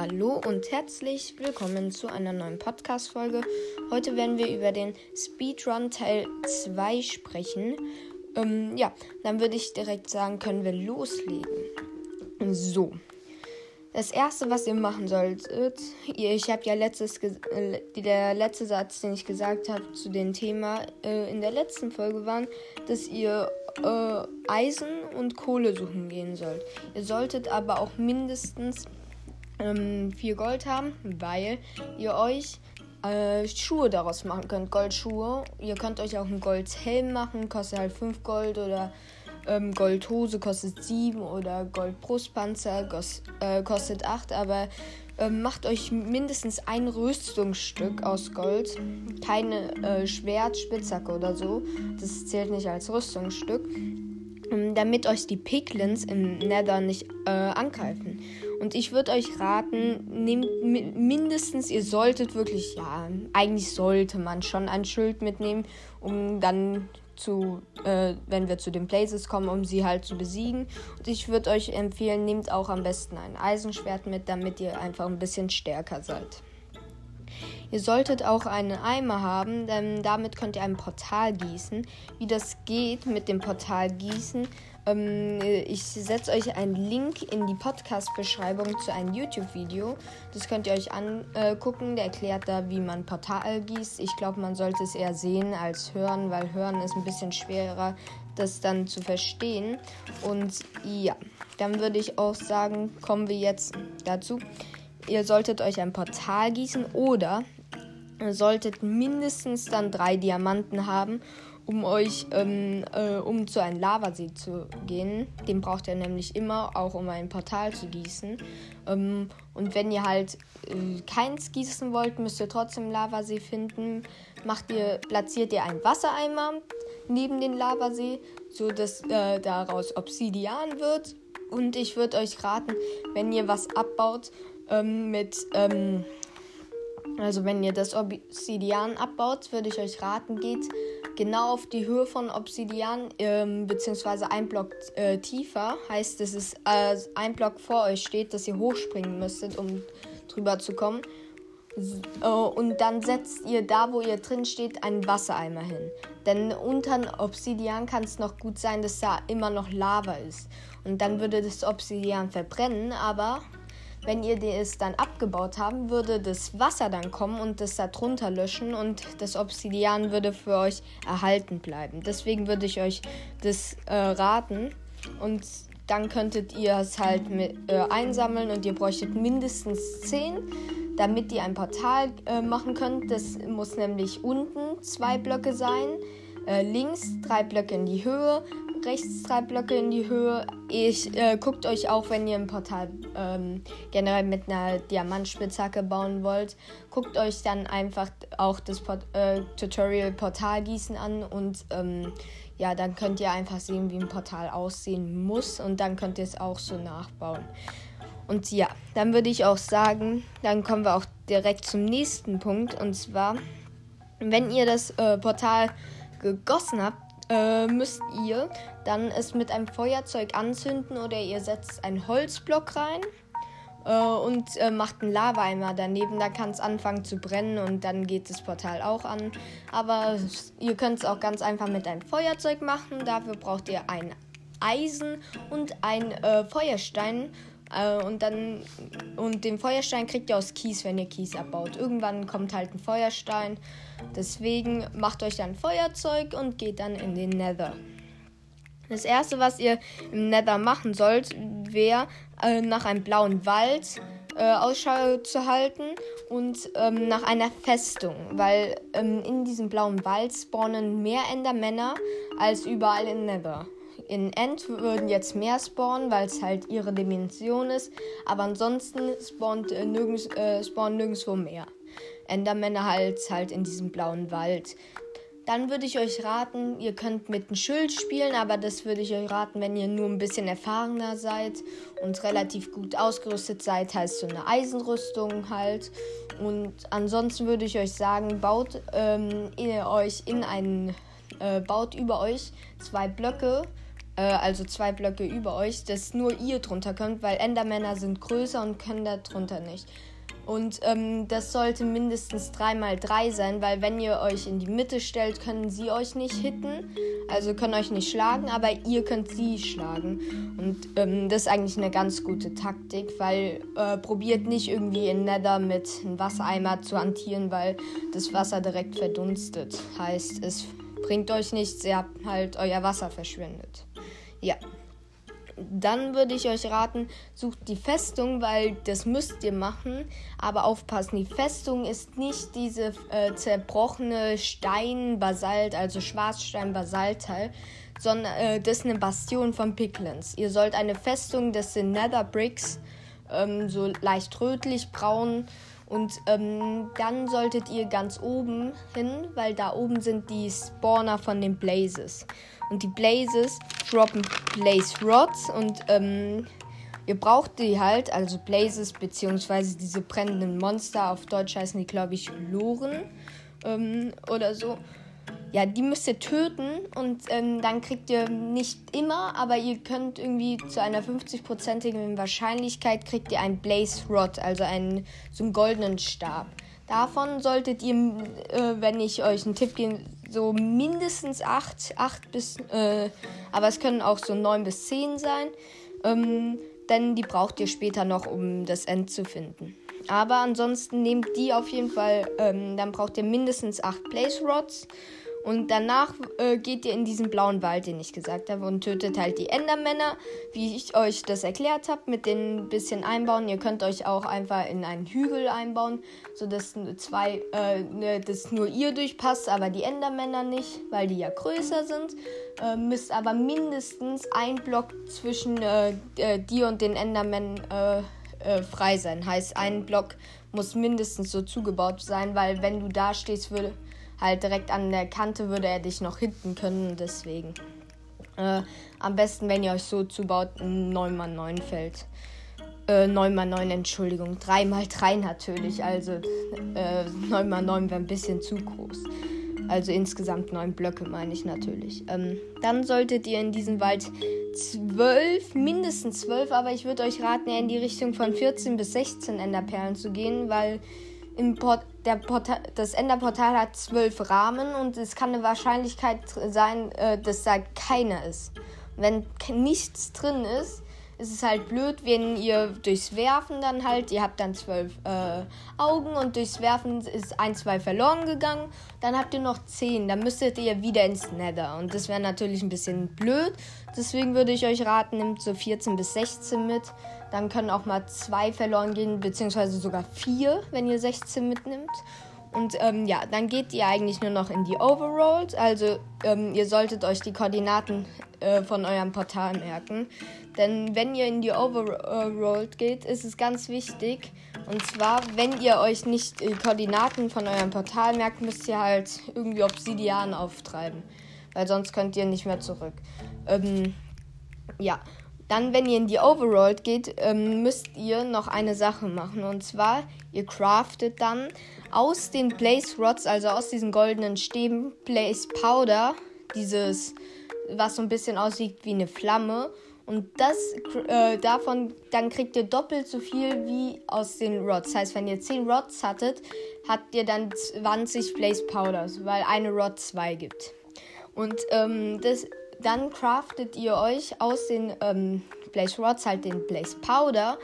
Hallo und herzlich willkommen zu einer neuen Podcast-Folge. Heute werden wir über den Speedrun Teil 2 sprechen. Ähm, ja, dann würde ich direkt sagen, können wir loslegen. So. Das erste, was ihr machen solltet, ich habe ja letztes, äh, der letzte Satz, den ich gesagt habe zu dem Thema äh, in der letzten Folge war, dass ihr äh, Eisen und Kohle suchen gehen sollt. Ihr solltet aber auch mindestens ähm, 4 Gold haben, weil ihr euch äh, Schuhe daraus machen könnt. Goldschuhe. Ihr könnt euch auch einen Goldhelm machen, kostet halt 5 Gold oder ähm, Goldhose kostet 7 oder Goldbrustpanzer äh, kostet 8, aber äh, macht euch mindestens ein Rüstungsstück aus Gold. Keine äh, Schwert, Spitzhacke oder so. Das zählt nicht als Rüstungsstück. Ähm, damit euch die Piglins im Nether nicht äh, angreifen. Und ich würde euch raten, nehmt mindestens, ihr solltet wirklich, ja, eigentlich sollte man schon ein Schild mitnehmen, um dann zu, äh, wenn wir zu den Places kommen, um sie halt zu besiegen. Und ich würde euch empfehlen, nehmt auch am besten ein Eisenschwert mit, damit ihr einfach ein bisschen stärker seid. Ihr solltet auch einen Eimer haben, denn damit könnt ihr ein Portal gießen. Wie das geht mit dem Portal gießen, ähm, ich setze euch einen Link in die Podcast-Beschreibung zu einem YouTube-Video. Das könnt ihr euch angucken. Der erklärt da, wie man Portal gießt. Ich glaube, man sollte es eher sehen als hören, weil hören ist ein bisschen schwerer, das dann zu verstehen. Und ja, dann würde ich auch sagen, kommen wir jetzt dazu. Ihr solltet euch ein Portal gießen oder solltet mindestens dann drei Diamanten haben, um euch ähm, äh, um zu einem Lavasee zu gehen. Den braucht ihr nämlich immer, auch um ein Portal zu gießen. Ähm, und wenn ihr halt äh, keins gießen wollt, müsst ihr trotzdem Lavasee finden. Macht ihr, platziert ihr einen Wassereimer neben den Lavasee, so dass äh, daraus Obsidian wird. Und ich würde euch raten, wenn ihr was abbaut ähm, mit ähm, also wenn ihr das Obsidian abbaut, würde ich euch raten, geht genau auf die Höhe von Obsidian, ähm, beziehungsweise ein Block äh, tiefer. Heißt, dass es äh, ein Block vor euch steht, dass ihr hochspringen müsstet, um drüber zu kommen. Äh, und dann setzt ihr da, wo ihr drin steht, einen Wassereimer hin. Denn unter Obsidian kann es noch gut sein, dass da immer noch Lava ist. Und dann würde das Obsidian verbrennen, aber wenn ihr es dann abgebaut haben, würde das Wasser dann kommen und das da drunter löschen und das Obsidian würde für euch erhalten bleiben. Deswegen würde ich euch das äh, raten und dann könntet ihr es halt mit, äh, einsammeln und ihr bräuchtet mindestens 10, damit ihr ein Portal äh, machen könnt. Das muss nämlich unten zwei Blöcke sein, äh, links drei Blöcke in die Höhe, rechts drei Blöcke in die Höhe. Ich äh, guckt euch auch, wenn ihr ein Portal ähm, generell mit einer Diamantspitzhacke bauen wollt, guckt euch dann einfach auch das Port äh, Tutorial Portal gießen an und ähm, ja, dann könnt ihr einfach sehen, wie ein Portal aussehen muss und dann könnt ihr es auch so nachbauen. Und ja, dann würde ich auch sagen, dann kommen wir auch direkt zum nächsten Punkt und zwar, wenn ihr das äh, Portal gegossen habt, äh, müsst ihr dann es mit einem Feuerzeug anzünden oder ihr setzt einen Holzblock rein äh, und äh, macht einen Lava-Eimer daneben. Da kann es anfangen zu brennen und dann geht das Portal auch an. Aber ihr könnt es auch ganz einfach mit einem Feuerzeug machen. Dafür braucht ihr ein Eisen und ein äh, Feuerstein äh, und dann und den Feuerstein kriegt ihr aus Kies, wenn ihr Kies abbaut. Irgendwann kommt halt ein Feuerstein. Deswegen macht euch dann Feuerzeug und geht dann in den Nether. Das erste, was ihr im Nether machen sollt, wäre äh, nach einem blauen Wald äh, Ausschau zu halten und ähm, nach einer Festung, weil ähm, in diesem blauen Wald spawnen mehr Endermänner als überall in Nether. In End würden jetzt mehr spawnen, weil es halt ihre Dimension ist. Aber ansonsten spawnt, äh, nirgends, äh, spawnen nirgendwo mehr. Endermänner halt, halt in diesem blauen Wald. Dann würde ich euch raten, ihr könnt mit einem Schild spielen, aber das würde ich euch raten, wenn ihr nur ein bisschen erfahrener seid und relativ gut ausgerüstet seid, heißt so eine Eisenrüstung halt. Und ansonsten würde ich euch sagen, baut ähm, ihr euch in einen, äh, baut über euch zwei Blöcke äh, also zwei Blöcke über euch, dass nur ihr drunter könnt, weil Endermänner sind größer und können da drunter nicht. Und ähm, das sollte mindestens 3x3 sein, weil wenn ihr euch in die Mitte stellt, können sie euch nicht hitten. Also können euch nicht schlagen, aber ihr könnt sie schlagen. Und ähm, das ist eigentlich eine ganz gute Taktik, weil äh, probiert nicht irgendwie in Nether mit einem Wassereimer zu hantieren, weil das Wasser direkt verdunstet. Heißt, es bringt euch nichts, ihr habt halt euer Wasser verschwendet. Ja dann würde ich euch raten, sucht die Festung, weil das müsst ihr machen. Aber aufpassen, die Festung ist nicht diese äh, zerbrochene Stein-Basalt, also Schwarzstein-Basaltteil, sondern äh, das ist eine Bastion von Piglins. Ihr sollt eine Festung, das sind Nether Bricks, ähm, so leicht rötlich braun. Und ähm, dann solltet ihr ganz oben hin, weil da oben sind die Spawner von den Blazes. Und die Blazes droppen Blaze Rods und ähm, ihr braucht die halt, also Blazes beziehungsweise diese brennenden Monster, auf Deutsch heißen die glaube ich Loren ähm, oder so. Ja, die müsst ihr töten und ähm, dann kriegt ihr nicht immer, aber ihr könnt irgendwie zu einer 50-prozentigen Wahrscheinlichkeit kriegt ihr einen Blaze Rod, also einen so einen goldenen Stab. Davon solltet ihr, äh, wenn ich euch einen Tipp gebe, so mindestens 8, 8 bis, äh, aber es können auch so 9 bis 10 sein. Ähm, denn die braucht ihr später noch, um das End zu finden. Aber ansonsten nehmt die auf jeden Fall, ähm, dann braucht ihr mindestens 8 Place Rods. Und danach äh, geht ihr in diesen blauen Wald, den ich gesagt habe, und tötet halt die Endermänner, wie ich euch das erklärt habe, mit den bisschen einbauen. Ihr könnt euch auch einfach in einen Hügel einbauen, sodass zwei, äh, ne, nur ihr durchpasst, aber die Endermänner nicht, weil die ja größer sind. Äh, müsst aber mindestens ein Block zwischen äh, äh, dir und den Endermännern äh, frei sein. Heißt, ein Block muss mindestens so zugebaut sein, weil wenn du da stehst, würde halt direkt an der Kante würde er dich noch hinten können. Deswegen. Äh, am besten, wenn ihr euch so zubaut, ein 9x9 Feld. Äh, 9x9, Entschuldigung. 3x3 natürlich. Also äh, 9x9 wäre ein bisschen zu groß. Also insgesamt 9 Blöcke meine ich natürlich. Ähm, dann solltet ihr in diesem Wald 12, mindestens 12, aber ich würde euch raten, eher in die Richtung von 14 bis 16 Enderperlen zu gehen, weil im Port Portal, das Enderportal hat zwölf Rahmen und es kann eine Wahrscheinlichkeit sein, äh, dass da keiner ist. Wenn nichts drin ist, ist es halt blöd, wenn ihr durchs Werfen dann halt, ihr habt dann zwölf äh, Augen und durchs Werfen ist ein, zwei verloren gegangen, dann habt ihr noch zehn, dann müsstet ihr wieder ins Nether und das wäre natürlich ein bisschen blöd. Deswegen würde ich euch raten, nehmt so 14 bis 16 mit. Dann können auch mal zwei verloren gehen, beziehungsweise sogar vier, wenn ihr 16 mitnimmt. Und ähm, ja, dann geht ihr eigentlich nur noch in die Overworld. Also ähm, ihr solltet euch die Koordinaten äh, von eurem Portal merken. Denn wenn ihr in die Overworld geht, ist es ganz wichtig. Und zwar, wenn ihr euch nicht die Koordinaten von eurem Portal merkt, müsst ihr halt irgendwie Obsidian auftreiben. Weil sonst könnt ihr nicht mehr zurück. Ähm, ja, dann, wenn ihr in die Overworld geht, ähm, müsst ihr noch eine Sache machen. Und zwar, ihr craftet dann aus den Blaze Rods, also aus diesen goldenen Stäben, Blaze Powder, dieses, was so ein bisschen aussieht wie eine Flamme. Und das äh, davon, dann kriegt ihr doppelt so viel wie aus den Rods. Das heißt, wenn ihr 10 Rods hattet, habt ihr dann 20 Blaze Powders, weil eine Rod 2 gibt. Und ähm, das dann craftet ihr euch aus den ähm, Blaze Rods halt den Blaze Powder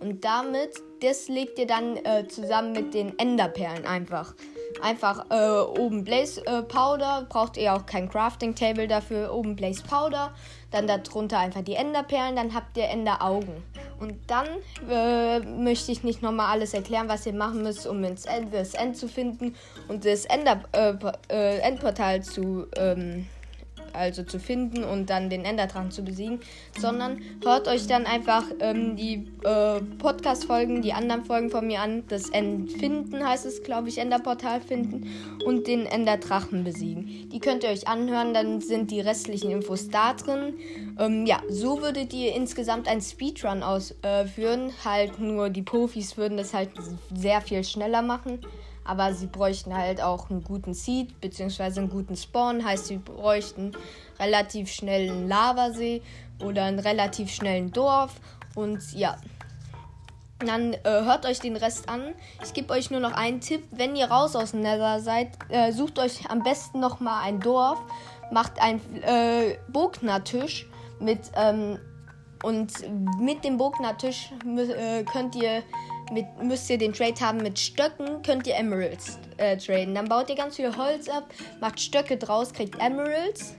und damit, das legt ihr dann äh, zusammen mit den Enderperlen einfach. Einfach äh, oben Blaze äh, Powder, braucht ihr auch kein Crafting Table dafür, oben Blaze Powder, dann darunter einfach die Enderperlen, dann habt ihr Enderaugen. Und dann äh, möchte ich nicht nochmal alles erklären, was ihr machen müsst, um ins End, das End zu finden und das Ender, äh, äh, Endportal zu ähm, also zu finden und dann den Enderdrachen zu besiegen, sondern hört euch dann einfach ähm, die äh, Podcast-Folgen, die anderen Folgen von mir an. Das Entfinden heißt es, glaube ich, Enderportal finden und den Enderdrachen besiegen. Die könnt ihr euch anhören, dann sind die restlichen Infos da drin. Ähm, ja, so würdet ihr insgesamt einen Speedrun ausführen. Äh, halt nur die Profis würden das halt sehr viel schneller machen. Aber sie bräuchten halt auch einen guten Seed bzw. einen guten Spawn. Heißt, sie bräuchten relativ schnell einen Lavasee oder einen relativ schnellen Dorf. Und ja, dann äh, hört euch den Rest an. Ich gebe euch nur noch einen Tipp. Wenn ihr raus aus dem Nether seid, äh, sucht euch am besten nochmal ein Dorf. Macht einen äh, Bognertisch mit ähm, und mit dem Bognertisch äh, könnt ihr mit, müsst ihr den Trade haben mit Stöcken, könnt ihr Emeralds äh, traden. Dann baut ihr ganz viel Holz ab, macht Stöcke draus, kriegt Emeralds.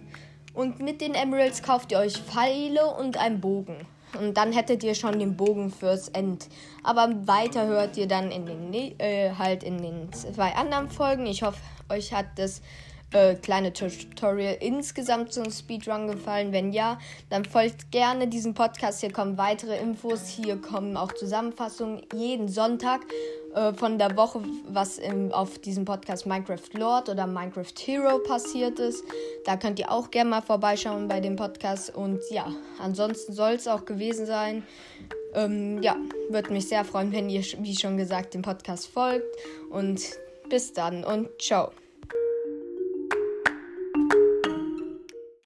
Und mit den Emeralds kauft ihr euch Pfeile und einen Bogen. Und dann hättet ihr schon den Bogen fürs End. Aber weiter hört ihr dann in den, äh, halt in den zwei anderen Folgen. Ich hoffe, euch hat das äh, kleine Tutorial insgesamt zum Speedrun gefallen? Wenn ja, dann folgt gerne diesem Podcast. Hier kommen weitere Infos. Hier kommen auch Zusammenfassungen jeden Sonntag äh, von der Woche, was im, auf diesem Podcast Minecraft Lord oder Minecraft Hero passiert ist. Da könnt ihr auch gerne mal vorbeischauen bei dem Podcast. Und ja, ansonsten soll es auch gewesen sein. Ähm, ja, würde mich sehr freuen, wenn ihr, wie schon gesagt, dem Podcast folgt. Und bis dann und ciao.